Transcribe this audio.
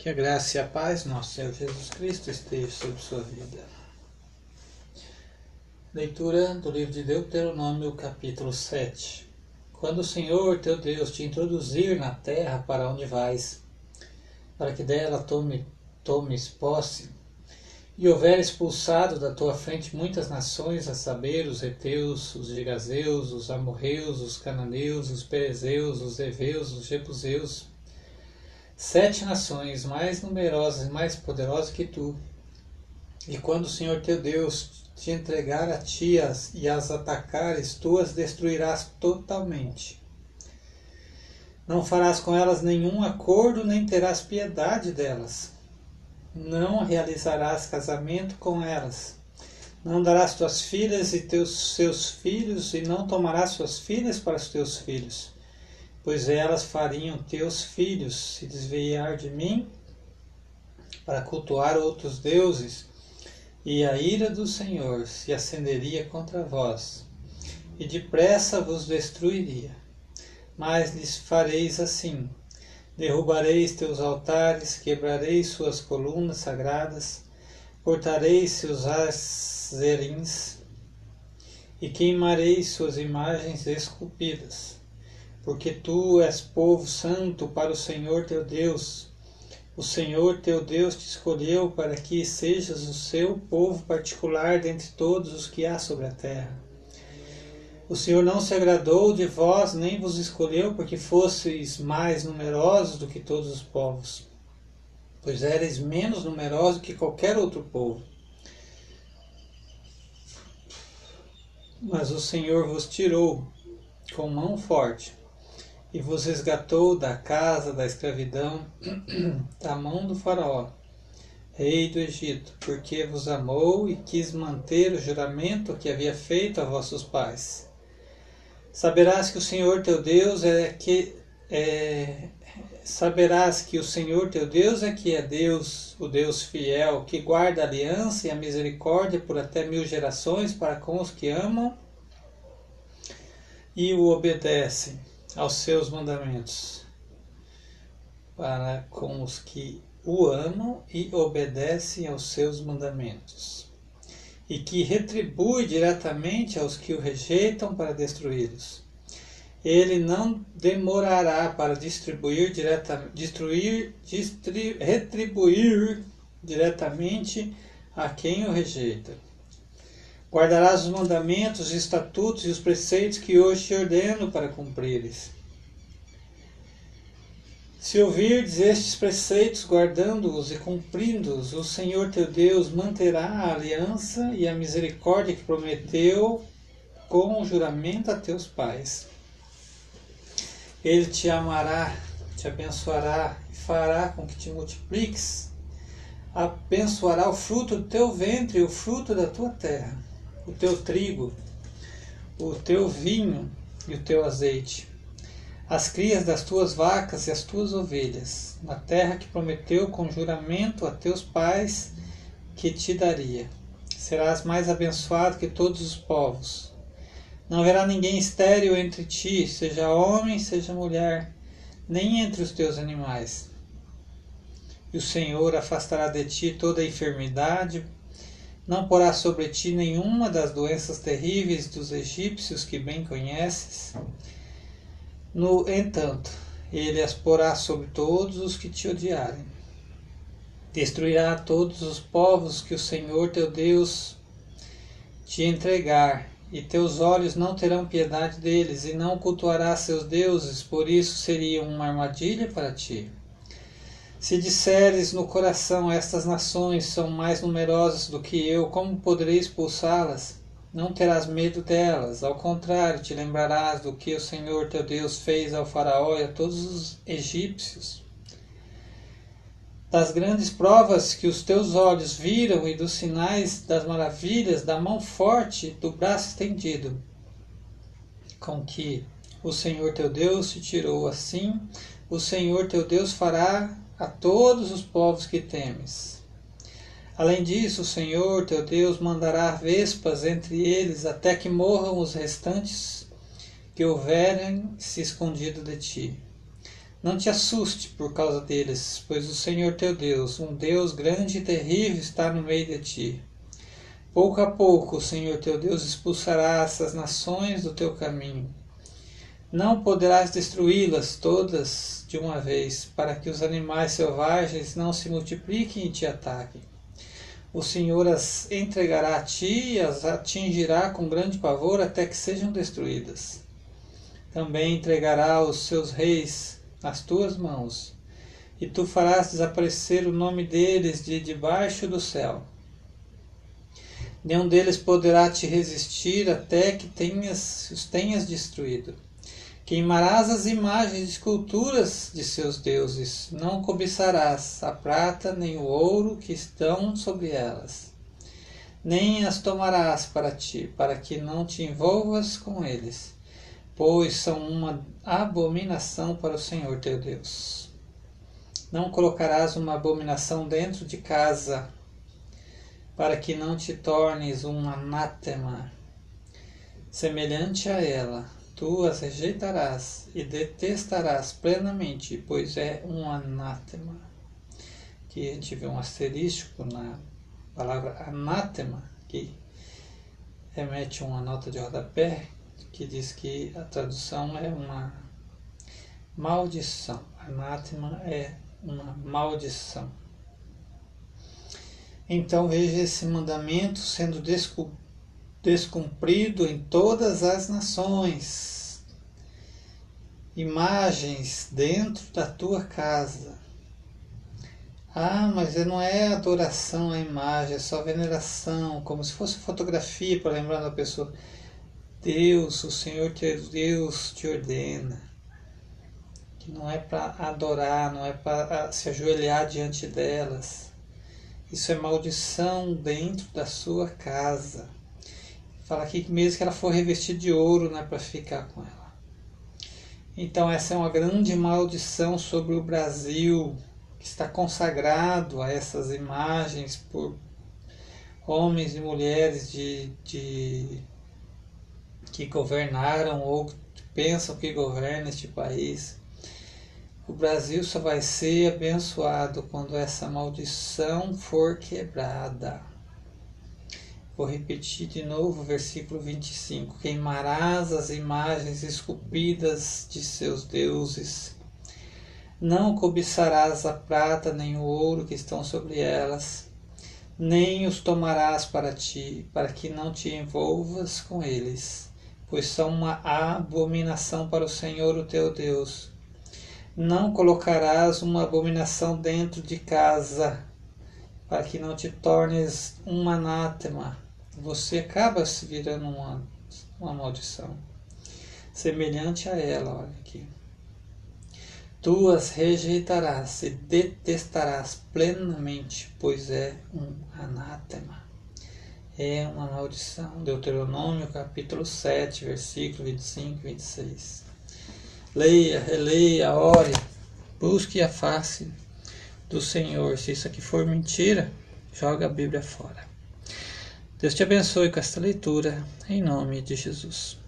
Que a graça e a paz, nosso Senhor Jesus Cristo, esteja sobre sua vida. Leitura do livro de Deuteronômio, capítulo 7. Quando o Senhor teu Deus te introduzir na terra para onde vais, para que dela tome, tomes posse, e houver expulsado da tua frente muitas nações, a saber, os Eteus, os Gigazeus, os Amorreus, os Cananeus, os Perezeus, os Eveus, os Jebuseus, sete nações mais numerosas e mais poderosas que tu. E quando o Senhor teu Deus te entregar a ti as, e as atacares, tu as destruirás totalmente. Não farás com elas nenhum acordo, nem terás piedade delas. Não realizarás casamento com elas. Não darás tuas filhas e teus seus filhos, e não tomarás suas filhas para os teus filhos pois elas fariam teus filhos se desviar de mim para cultuar outros deuses, e a ira do Senhor se acenderia contra vós, e depressa vos destruiria. Mas lhes fareis assim: derrubareis teus altares, quebrareis suas colunas sagradas, cortareis seus azerins, e queimareis suas imagens esculpidas porque tu és povo santo para o Senhor teu Deus. O Senhor teu Deus te escolheu para que sejas o seu povo particular dentre todos os que há sobre a terra. O Senhor não se agradou de vós, nem vos escolheu porque fosseis mais numerosos do que todos os povos, pois eres menos numerosos que qualquer outro povo. Mas o Senhor vos tirou com mão forte e vos resgatou da casa da escravidão, da mão do Faraó, rei do Egito, porque vos amou e quis manter o juramento que havia feito a vossos pais. Saberás que o Senhor teu Deus é que é, saberás que o Senhor teu Deus é que é Deus, o Deus fiel, que guarda a aliança e a misericórdia por até mil gerações para com os que amam e o obedecem aos seus mandamentos, para com os que o amam e obedecem aos seus mandamentos, e que retribui diretamente aos que o rejeitam para destruí-los. Ele não demorará para distribuir direta, destruir, distri, retribuir diretamente a quem o rejeita Guardarás os mandamentos, os estatutos e os preceitos que hoje te ordeno para cumprires. Se ouvirdes estes preceitos, guardando-os e cumprindo-os, o Senhor teu Deus manterá a aliança e a misericórdia que prometeu com o juramento a teus pais. Ele te amará, te abençoará e fará com que te multipliques. Abençoará o fruto do teu ventre e o fruto da tua terra o teu trigo, o teu vinho e o teu azeite, as crias das tuas vacas e as tuas ovelhas, na terra que prometeu com juramento a teus pais que te daria. Serás mais abençoado que todos os povos. Não haverá ninguém estéril entre ti, seja homem, seja mulher, nem entre os teus animais. E o Senhor afastará de ti toda a enfermidade, não porá sobre ti nenhuma das doenças terríveis dos egípcios que bem conheces. No entanto, ele as porá sobre todos os que te odiarem. Destruirá todos os povos que o Senhor teu Deus te entregar, e teus olhos não terão piedade deles, e não cultuarás seus deuses, por isso seriam uma armadilha para ti. Se disseres no coração estas nações são mais numerosas do que eu, como poderei expulsá-las? Não terás medo delas, ao contrário, te lembrarás do que o Senhor teu Deus fez ao Faraó e a todos os egípcios. Das grandes provas que os teus olhos viram e dos sinais das maravilhas da mão forte do braço estendido, com que o Senhor teu Deus te tirou assim, o Senhor teu Deus fará a todos os povos que temes. Além disso, o Senhor teu Deus mandará vespas entre eles até que morram os restantes que houverem se escondido de ti. Não te assuste por causa deles, pois o Senhor teu Deus, um Deus grande e terrível, está no meio de ti. Pouco a pouco o Senhor teu Deus expulsará essas nações do teu caminho. Não poderás destruí-las todas de uma vez, para que os animais selvagens não se multipliquem e te ataquem. O Senhor as entregará a ti e as atingirá com grande pavor até que sejam destruídas. Também entregará os seus reis nas tuas mãos, e tu farás desaparecer o nome deles de debaixo do céu. Nenhum deles poderá te resistir até que tenhas, os tenhas destruído. Queimarás as imagens e esculturas de seus deuses, não cobiçarás a prata nem o ouro que estão sobre elas, nem as tomarás para ti, para que não te envolvas com eles pois são uma abominação para o Senhor teu Deus. Não colocarás uma abominação dentro de casa, para que não te tornes um anátema semelhante a ela. Tu as rejeitarás e detestarás plenamente, pois é um anátema. Aqui a gente vê um asterístico na palavra anátema, que remete a uma nota de rodapé, que diz que a tradução é uma maldição. Anátema é uma maldição. Então veja esse mandamento sendo descumprido em todas as nações. Imagens dentro da tua casa. Ah, mas não é adoração à imagem, é só veneração, como se fosse fotografia para lembrar da pessoa. Deus, o Senhor teu Deus te ordena, que não é para adorar, não é para ah, se ajoelhar diante delas. Isso é maldição dentro da sua casa. Fala aqui que mesmo que ela for revestida de ouro, não é para ficar com ela. Então essa é uma grande maldição sobre o Brasil, que está consagrado a essas imagens por homens e mulheres de, de que governaram ou pensam que governam este país. O Brasil só vai ser abençoado quando essa maldição for quebrada. Vou repetir de novo o versículo 25: Queimarás as imagens esculpidas de seus deuses. Não cobiçarás a prata nem o ouro que estão sobre elas, nem os tomarás para ti, para que não te envolvas com eles pois são uma abominação para o Senhor o teu Deus. Não colocarás uma abominação dentro de casa, para que não te tornes um anátema. Você acaba se virando uma, uma maldição. Semelhante a ela, olha aqui. Tu as rejeitarás e detestarás plenamente, pois é um anátema é uma maldição. Deuteronômio capítulo 7, versículo 25 e 26. Leia, releia, ore, busque a face do Senhor. Se isso aqui for mentira, joga a Bíblia fora. Deus te abençoe com esta leitura, em nome de Jesus.